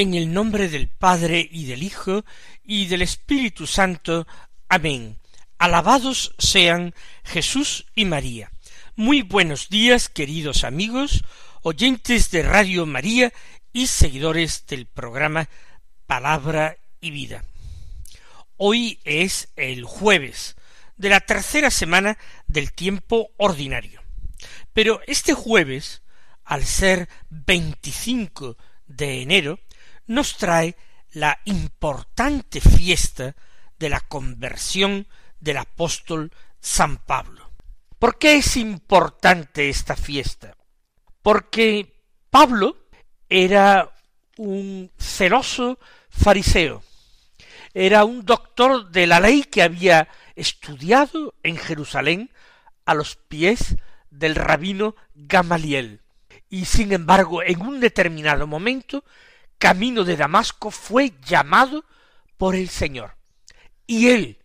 En el nombre del Padre y del Hijo y del Espíritu Santo. Amén. Alabados sean Jesús y María. Muy buenos días, queridos amigos, oyentes de Radio María y seguidores del programa Palabra y Vida. Hoy es el jueves de la tercera semana del tiempo ordinario. Pero este jueves, al ser 25 de enero, nos trae la importante fiesta de la conversión del apóstol San Pablo. ¿Por qué es importante esta fiesta? Porque Pablo era un celoso fariseo, era un doctor de la ley que había estudiado en Jerusalén a los pies del rabino Gamaliel. Y sin embargo, en un determinado momento camino de Damasco fue llamado por el Señor. Y él,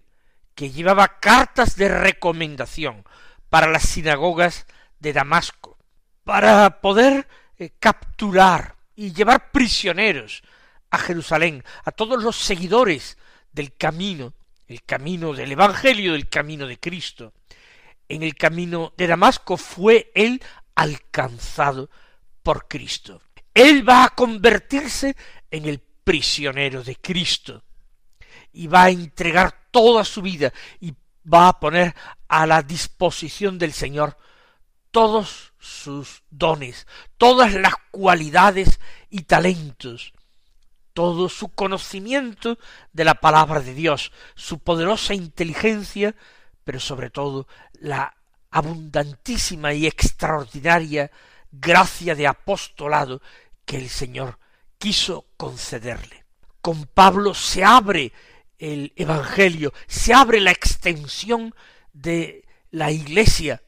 que llevaba cartas de recomendación para las sinagogas de Damasco, para poder eh, capturar y llevar prisioneros a Jerusalén, a todos los seguidores del camino, el camino del Evangelio, del camino de Cristo. En el camino de Damasco fue él alcanzado por Cristo. Él va a convertirse en el prisionero de Cristo y va a entregar toda su vida y va a poner a la disposición del Señor todos sus dones, todas las cualidades y talentos, todo su conocimiento de la palabra de Dios, su poderosa inteligencia, pero sobre todo la abundantísima y extraordinaria gracia de apostolado que el Señor quiso concederle. Con Pablo se abre el Evangelio, se abre la extensión de la Iglesia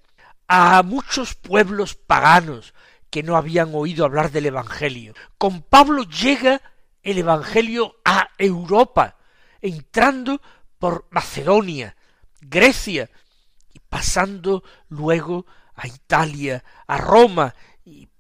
a muchos pueblos paganos que no habían oído hablar del Evangelio. Con Pablo llega el Evangelio a Europa, entrando por Macedonia, Grecia, y pasando luego a Italia, a Roma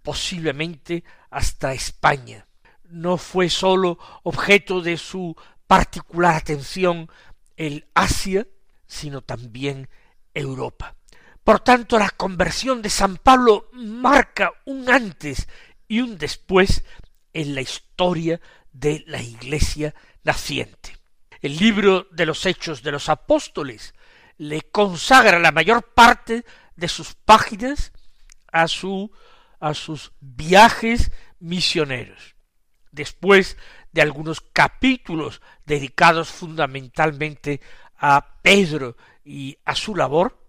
posiblemente hasta España. No fue sólo objeto de su particular atención el Asia, sino también Europa. Por tanto, la conversión de San Pablo marca un antes y un después en la historia de la Iglesia naciente. El libro de los Hechos de los Apóstoles le consagra la mayor parte de sus páginas a su a sus viajes misioneros. Después de algunos capítulos dedicados fundamentalmente a Pedro y a su labor,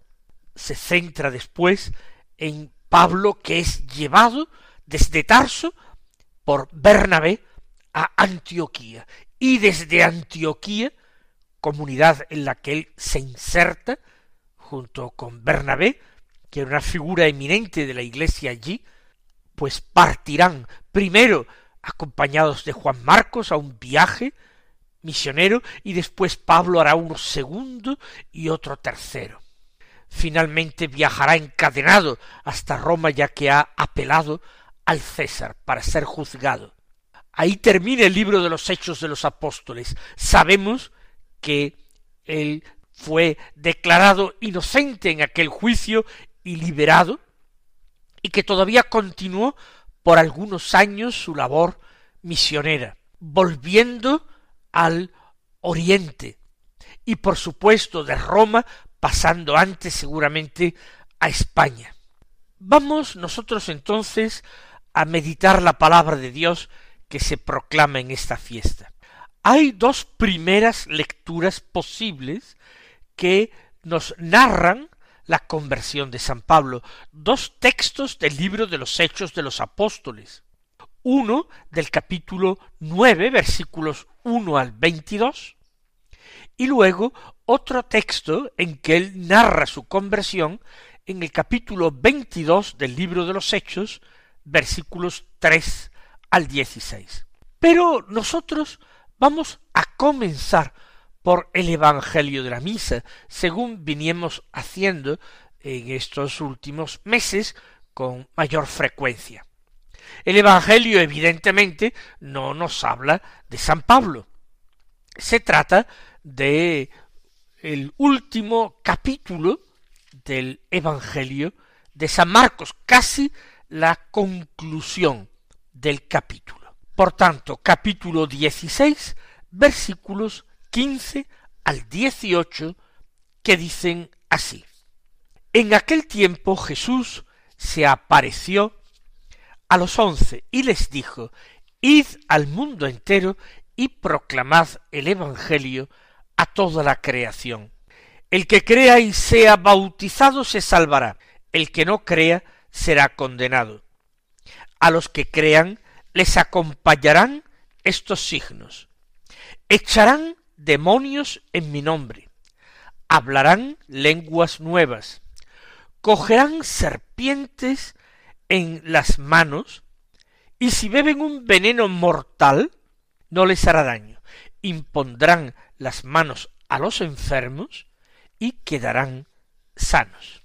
se centra después en Pablo que es llevado desde Tarso por Bernabé a Antioquía y desde Antioquía, comunidad en la que él se inserta junto con Bernabé, que era una figura eminente de la iglesia allí, pues partirán primero acompañados de Juan Marcos a un viaje misionero y después Pablo hará uno segundo y otro tercero. Finalmente viajará encadenado hasta Roma ya que ha apelado al César para ser juzgado. Ahí termina el libro de los Hechos de los Apóstoles. Sabemos que él fue declarado inocente en aquel juicio y liberado, y que todavía continuó por algunos años su labor misionera, volviendo al oriente y por supuesto de Roma pasando antes seguramente a España. Vamos nosotros entonces a meditar la palabra de Dios que se proclama en esta fiesta. Hay dos primeras lecturas posibles que nos narran la conversión de San Pablo, dos textos del libro de los Hechos de los Apóstoles, uno del capítulo nueve, versículos uno al veintidós, y luego otro texto en que él narra su conversión en el capítulo veintidós del libro de los Hechos, versículos tres al dieciséis. Pero nosotros vamos a comenzar por el Evangelio de la Misa, según viniemos haciendo en estos últimos meses con mayor frecuencia. El Evangelio evidentemente no nos habla de San Pablo. Se trata de el último capítulo del Evangelio de San Marcos, casi la conclusión del capítulo. Por tanto, capítulo 16, versículos 15 al 18, que dicen así. En aquel tiempo Jesús se apareció a los once y les dijo, Id al mundo entero y proclamad el Evangelio a toda la creación. El que crea y sea bautizado se salvará, el que no crea será condenado. A los que crean les acompañarán estos signos. Echarán demonios en mi nombre, hablarán lenguas nuevas, cogerán serpientes en las manos, y si beben un veneno mortal, no les hará daño. Impondrán las manos a los enfermos y quedarán sanos.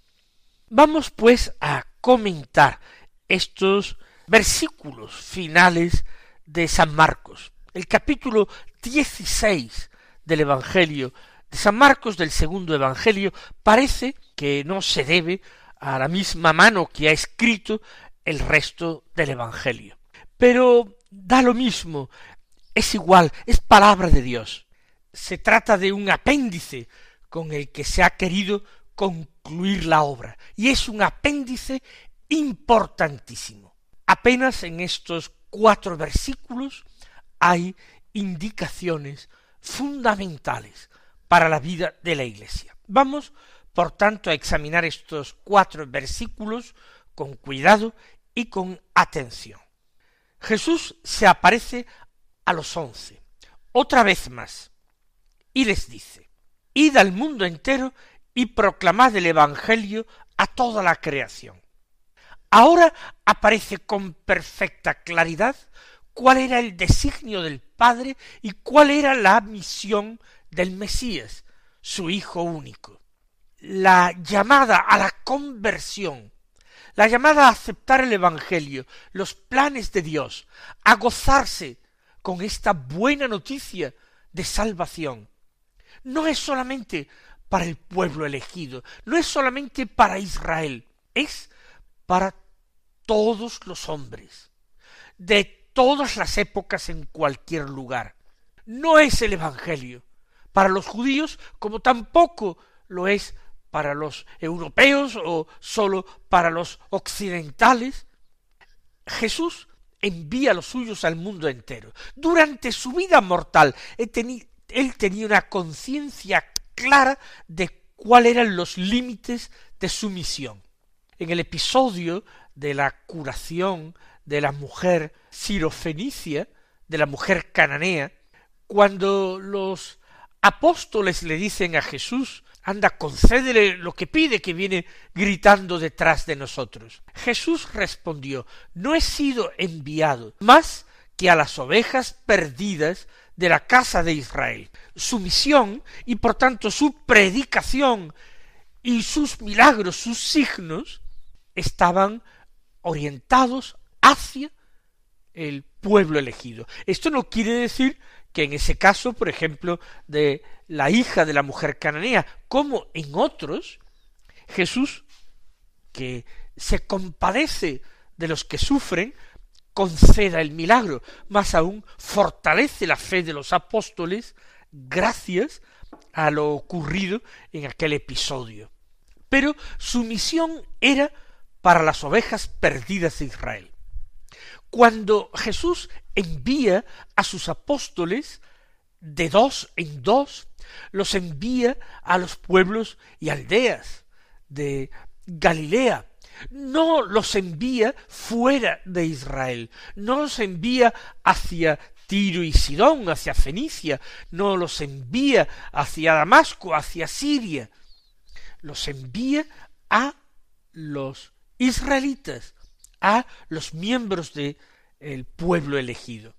Vamos pues a comentar estos versículos finales de San Marcos. El capítulo 16 del Evangelio de San Marcos, del segundo Evangelio, parece que no se debe a la misma mano que ha escrito el resto del Evangelio. Pero da lo mismo, es igual, es palabra de Dios. Se trata de un apéndice con el que se ha querido concluir la obra, y es un apéndice importantísimo. Apenas en estos cuatro versículos hay indicaciones fundamentales para la vida de la Iglesia. Vamos, por tanto, a examinar estos cuatro versículos con cuidado y con atención. Jesús se aparece a los once, otra vez más, y les dice, Id al mundo entero y proclamad el Evangelio a toda la creación. Ahora aparece con perfecta claridad cuál era el designio del Padre y cuál era la misión del Mesías, su Hijo único. La llamada a la conversión, la llamada a aceptar el Evangelio, los planes de Dios, a gozarse con esta buena noticia de salvación, no es solamente para el pueblo elegido, no es solamente para Israel, es para todos los hombres, de todas las épocas en cualquier lugar. No es el Evangelio para los judíos como tampoco lo es para los europeos o sólo para los occidentales. Jesús envía a los suyos al mundo entero. Durante su vida mortal, él tenía una conciencia clara de cuáles eran los límites de su misión. En el episodio de la curación de la mujer sirofenicia, de la mujer cananea, cuando los apóstoles le dicen a Jesús, anda, concédele lo que pide que viene gritando detrás de nosotros. Jesús respondió, no he sido enviado más que a las ovejas perdidas de la casa de Israel. Su misión y por tanto su predicación y sus milagros, sus signos, estaban orientados hacia el pueblo elegido. Esto no quiere decir que en ese caso, por ejemplo, de la hija de la mujer cananea, como en otros, Jesús, que se compadece de los que sufren, conceda el milagro, más aún fortalece la fe de los apóstoles gracias a lo ocurrido en aquel episodio. Pero su misión era para las ovejas perdidas de Israel. Cuando Jesús envía a sus apóstoles de dos en dos, los envía a los pueblos y aldeas de Galilea, no los envía fuera de Israel, no los envía hacia Tiro y Sidón, hacia Fenicia, no los envía hacia Damasco, hacia Siria, los envía a los israelitas, a los miembros del pueblo elegido.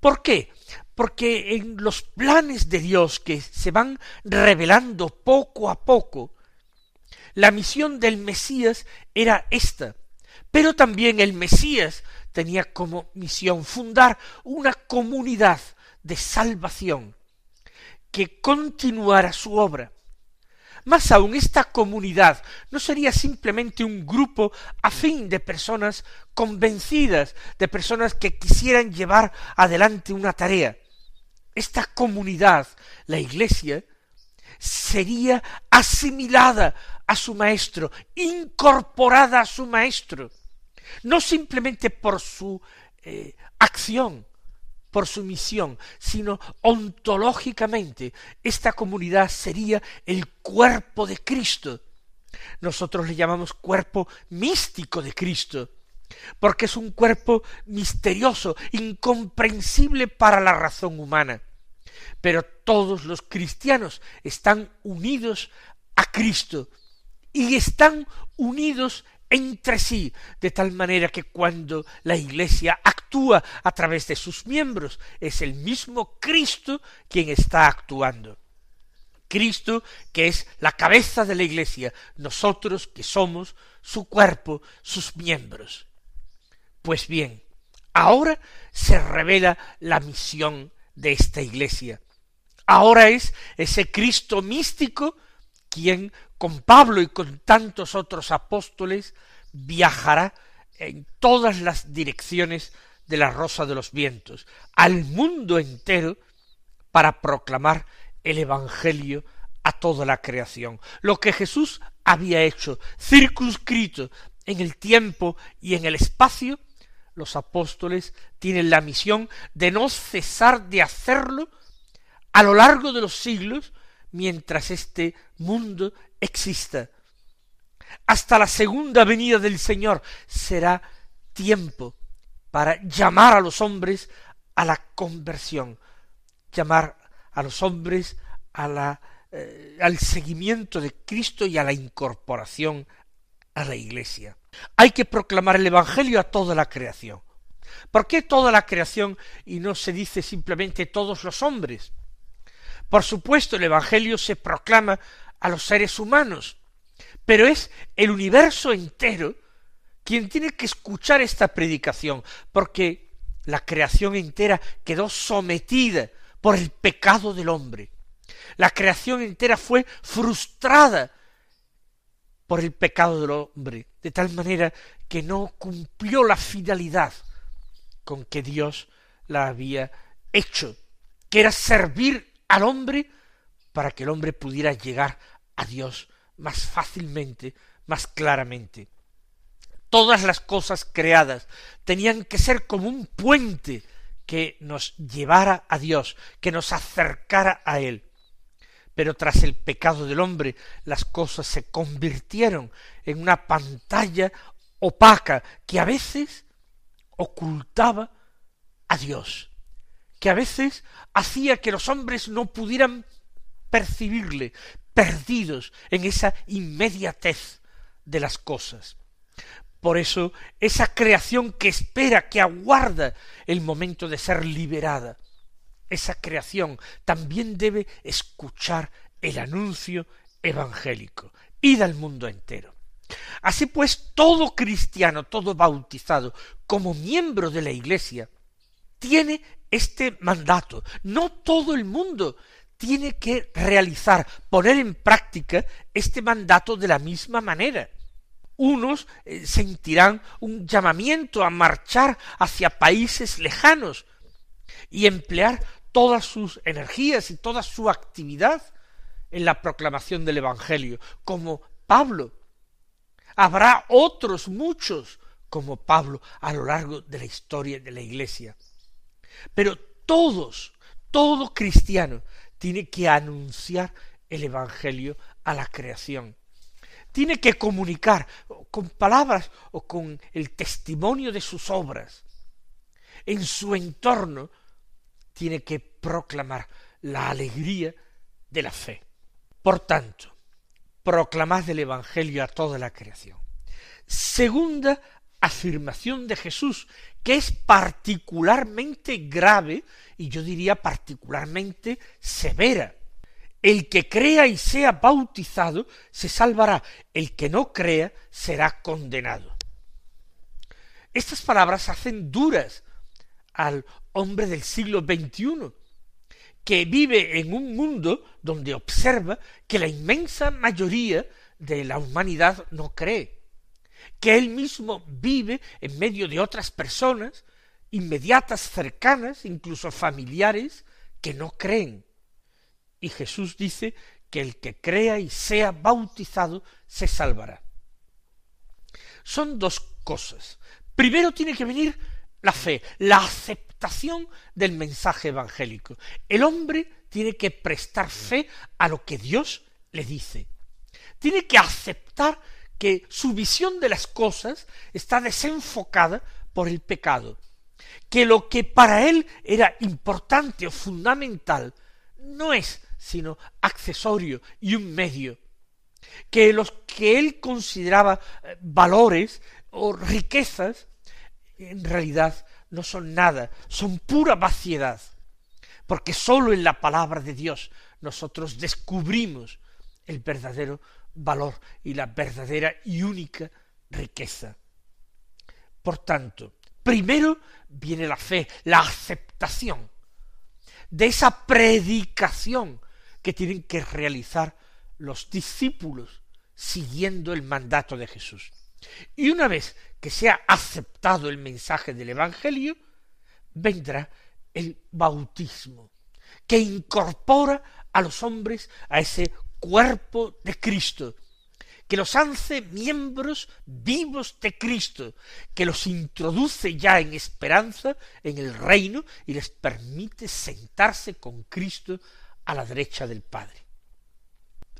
¿Por qué? Porque en los planes de Dios que se van revelando poco a poco, la misión del Mesías era esta, pero también el Mesías tenía como misión fundar una comunidad de salvación que continuara su obra. Más aún, esta comunidad no sería simplemente un grupo afín de personas convencidas, de personas que quisieran llevar adelante una tarea. Esta comunidad, la Iglesia, sería asimilada a su maestro, incorporada a su maestro, no simplemente por su eh, acción, por su misión, sino ontológicamente esta comunidad sería el cuerpo de Cristo. Nosotros le llamamos cuerpo místico de Cristo, porque es un cuerpo misterioso, incomprensible para la razón humana. Pero todos los cristianos están unidos a Cristo y están unidos entre sí, de tal manera que cuando la Iglesia actúa a través de sus miembros, es el mismo Cristo quien está actuando. Cristo que es la cabeza de la Iglesia, nosotros que somos su cuerpo, sus miembros. Pues bien, ahora se revela la misión de esta Iglesia. Ahora es ese Cristo místico quien con Pablo y con tantos otros apóstoles viajará en todas las direcciones de la rosa de los vientos, al mundo entero, para proclamar el Evangelio a toda la creación. Lo que Jesús había hecho, circunscrito en el tiempo y en el espacio, los apóstoles tienen la misión de no cesar de hacerlo a lo largo de los siglos mientras este mundo exista. Hasta la segunda venida del Señor será tiempo para llamar a los hombres a la conversión, llamar a los hombres a la, eh, al seguimiento de Cristo y a la incorporación a la Iglesia. Hay que proclamar el Evangelio a toda la creación. ¿Por qué toda la creación y no se dice simplemente todos los hombres? Por supuesto, el Evangelio se proclama a los seres humanos, pero es el universo entero quien tiene que escuchar esta predicación, porque la creación entera quedó sometida por el pecado del hombre. La creación entera fue frustrada por el pecado del hombre, de tal manera que no cumplió la fidelidad con que Dios la había hecho, que era servir al hombre para que el hombre pudiera llegar a Dios más fácilmente, más claramente. Todas las cosas creadas tenían que ser como un puente que nos llevara a Dios, que nos acercara a Él. Pero tras el pecado del hombre, las cosas se convirtieron en una pantalla opaca que a veces ocultaba a Dios que a veces hacía que los hombres no pudieran percibirle, perdidos en esa inmediatez de las cosas. Por eso esa creación que espera, que aguarda el momento de ser liberada, esa creación también debe escuchar el anuncio evangélico. Id al mundo entero. Así pues, todo cristiano, todo bautizado, como miembro de la Iglesia, tiene este mandato. No todo el mundo tiene que realizar, poner en práctica este mandato de la misma manera. Unos eh, sentirán un llamamiento a marchar hacia países lejanos y emplear todas sus energías y toda su actividad en la proclamación del Evangelio, como Pablo. Habrá otros muchos como Pablo a lo largo de la historia de la Iglesia. Pero todos, todo cristiano tiene que anunciar el Evangelio a la creación. Tiene que comunicar con palabras o con el testimonio de sus obras. En su entorno tiene que proclamar la alegría de la fe. Por tanto, proclamad el Evangelio a toda la creación. Segunda afirmación de Jesús, que es particularmente grave y yo diría particularmente severa. El que crea y sea bautizado se salvará, el que no crea será condenado. Estas palabras hacen duras al hombre del siglo XXI, que vive en un mundo donde observa que la inmensa mayoría de la humanidad no cree, que él mismo vive en medio de otras personas, inmediatas, cercanas, incluso familiares, que no creen. Y Jesús dice que el que crea y sea bautizado se salvará. Son dos cosas. Primero tiene que venir la fe, la aceptación del mensaje evangélico. El hombre tiene que prestar fe a lo que Dios le dice. Tiene que aceptar que su visión de las cosas está desenfocada por el pecado, que lo que para él era importante o fundamental no es sino accesorio y un medio, que los que él consideraba eh, valores o riquezas en realidad no son nada, son pura vaciedad, porque sólo en la palabra de Dios nosotros descubrimos el verdadero valor y la verdadera y única riqueza. Por tanto, primero viene la fe, la aceptación de esa predicación que tienen que realizar los discípulos siguiendo el mandato de Jesús. Y una vez que sea aceptado el mensaje del Evangelio, vendrá el bautismo, que incorpora a los hombres a ese cuerpo de Cristo, que los hace miembros vivos de Cristo, que los introduce ya en esperanza en el reino y les permite sentarse con Cristo a la derecha del Padre.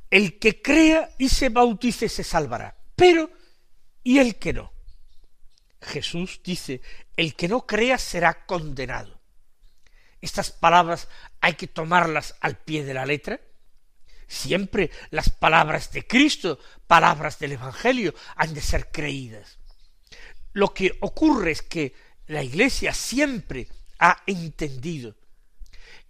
El que crea y se bautice se salvará, pero ¿y el que no? Jesús dice, el que no crea será condenado. Estas palabras hay que tomarlas al pie de la letra, Siempre las palabras de Cristo, palabras del Evangelio, han de ser creídas. Lo que ocurre es que la Iglesia siempre ha entendido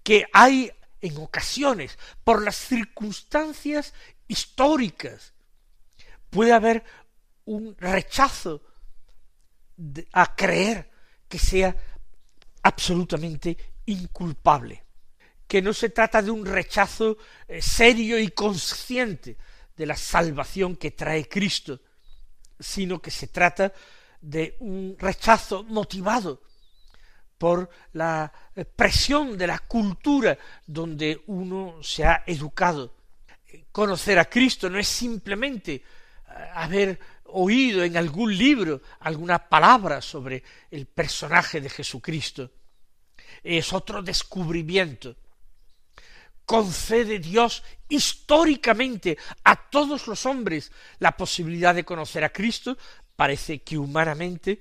que hay en ocasiones, por las circunstancias históricas, puede haber un rechazo a creer que sea absolutamente inculpable que no se trata de un rechazo eh, serio y consciente de la salvación que trae Cristo, sino que se trata de un rechazo motivado por la eh, presión de la cultura donde uno se ha educado. Conocer a Cristo no es simplemente eh, haber oído en algún libro alguna palabra sobre el personaje de Jesucristo. Es otro descubrimiento concede Dios históricamente a todos los hombres la posibilidad de conocer a Cristo, parece que humanamente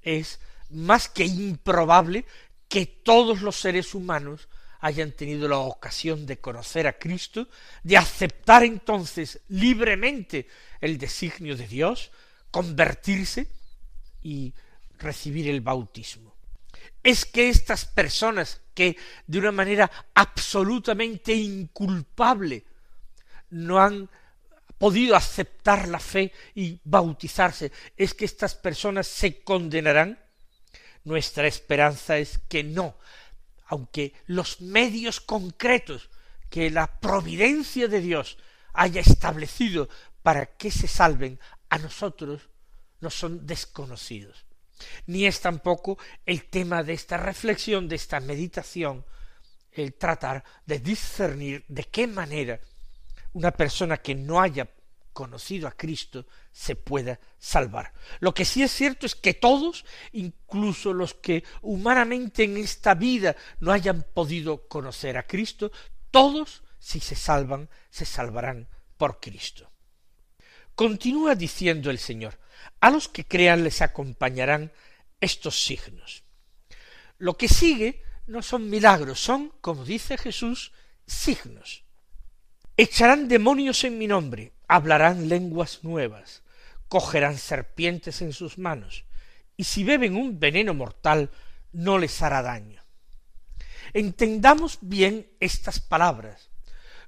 es más que improbable que todos los seres humanos hayan tenido la ocasión de conocer a Cristo, de aceptar entonces libremente el designio de Dios, convertirse y recibir el bautismo es que estas personas que de una manera absolutamente inculpable no han podido aceptar la fe y bautizarse, es que estas personas se condenarán? Nuestra esperanza es que no, aunque los medios concretos que la providencia de Dios haya establecido para que se salven a nosotros no son desconocidos ni es tampoco el tema de esta reflexión, de esta meditación, el tratar de discernir de qué manera una persona que no haya conocido a Cristo se pueda salvar. Lo que sí es cierto es que todos, incluso los que humanamente en esta vida no hayan podido conocer a Cristo, todos, si se salvan, se salvarán por Cristo. Continúa diciendo el Señor, a los que crean les acompañarán estos signos. Lo que sigue no son milagros, son, como dice Jesús, signos. Echarán demonios en mi nombre, hablarán lenguas nuevas, cogerán serpientes en sus manos, y si beben un veneno mortal, no les hará daño. Entendamos bien estas palabras.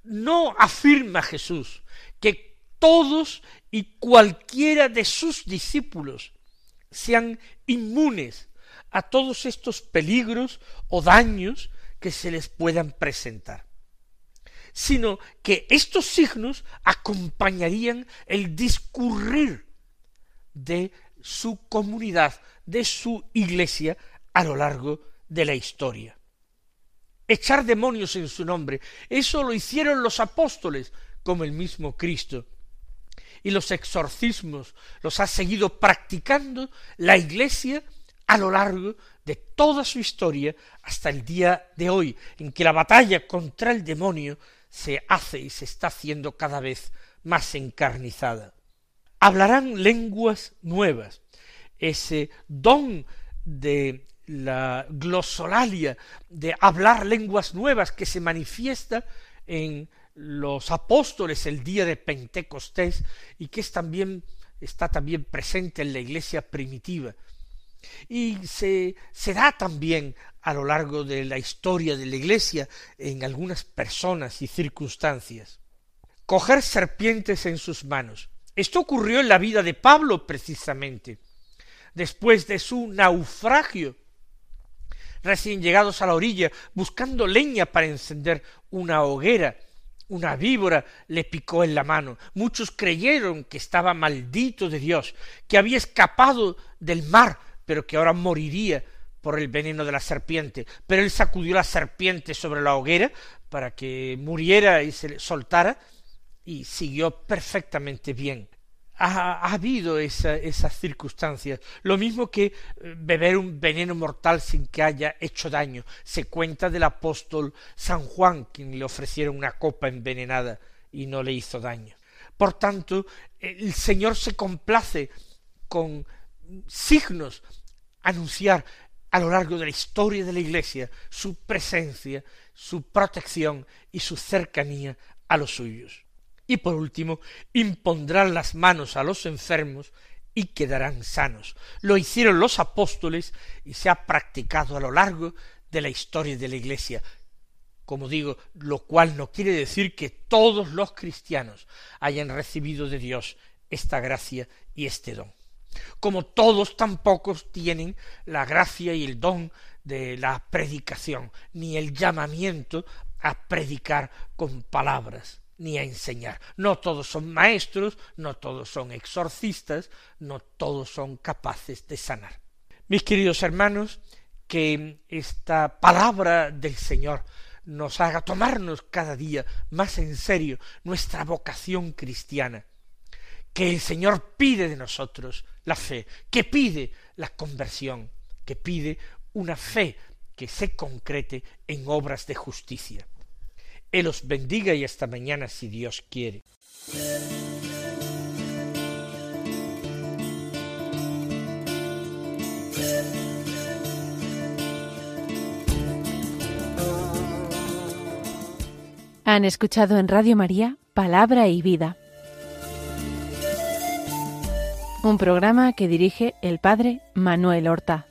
No afirma Jesús que todos y cualquiera de sus discípulos sean inmunes a todos estos peligros o daños que se les puedan presentar sino que estos signos acompañarían el discurrir de su comunidad, de su iglesia a lo largo de la historia. Echar demonios en su nombre, eso lo hicieron los apóstoles, como el mismo Cristo. Y los exorcismos los ha seguido practicando la iglesia a lo largo de toda su historia hasta el día de hoy, en que la batalla contra el demonio se hace y se está haciendo cada vez más encarnizada. Hablarán lenguas nuevas. Ese don de la glosolalia, de hablar lenguas nuevas que se manifiesta en los apóstoles el día de Pentecostés y que es también está también presente en la iglesia primitiva y se, se da también a lo largo de la historia de la Iglesia en algunas personas y circunstancias. Coger serpientes en sus manos. Esto ocurrió en la vida de Pablo precisamente. Después de su naufragio, recién llegados a la orilla, buscando leña para encender una hoguera, una víbora le picó en la mano. Muchos creyeron que estaba maldito de Dios, que había escapado del mar, pero que ahora moriría por el veneno de la serpiente. Pero él sacudió la serpiente sobre la hoguera para que muriera y se soltara y siguió perfectamente bien. Ha, habido esas circunstancias. Lo mismo que eh, beber un veneno mortal sin que haya hecho daño. Se cuenta del apóstol San Juan, quien le ofrecieron una copa envenenada y no le hizo daño. Por tanto, el Señor se complace con signos anunciar a lo largo de la historia de la Iglesia su presencia, su protección y su cercanía a los suyos. Y por último, impondrán las manos a los enfermos y quedarán sanos. Lo hicieron los apóstoles y se ha practicado a lo largo de la historia de la Iglesia. Como digo, lo cual no quiere decir que todos los cristianos hayan recibido de Dios esta gracia y este don como todos tampoco tienen la gracia y el don de la predicación, ni el llamamiento a predicar con palabras, ni a enseñar. No todos son maestros, no todos son exorcistas, no todos son capaces de sanar. Mis queridos hermanos, que esta palabra del Señor nos haga tomarnos cada día más en serio nuestra vocación cristiana, que el Señor pide de nosotros la fe, que pide la conversión, que pide una fe que se concrete en obras de justicia. Él os bendiga y hasta mañana si Dios quiere. Han escuchado en Radio María Palabra y Vida un programa que dirige el padre Manuel Horta.